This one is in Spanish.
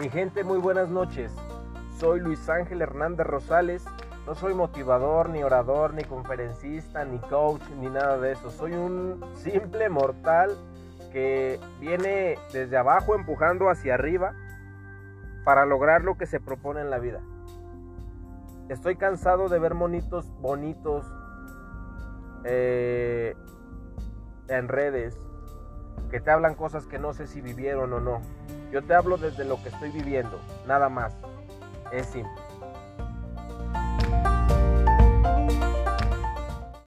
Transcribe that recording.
Mi gente, muy buenas noches. Soy Luis Ángel Hernández Rosales. No soy motivador, ni orador, ni conferencista, ni coach, ni nada de eso. Soy un simple mortal que viene desde abajo empujando hacia arriba para lograr lo que se propone en la vida. Estoy cansado de ver monitos bonitos eh, en redes que te hablan cosas que no sé si vivieron o no. Yo te hablo desde lo que estoy viviendo, nada más. Es simple.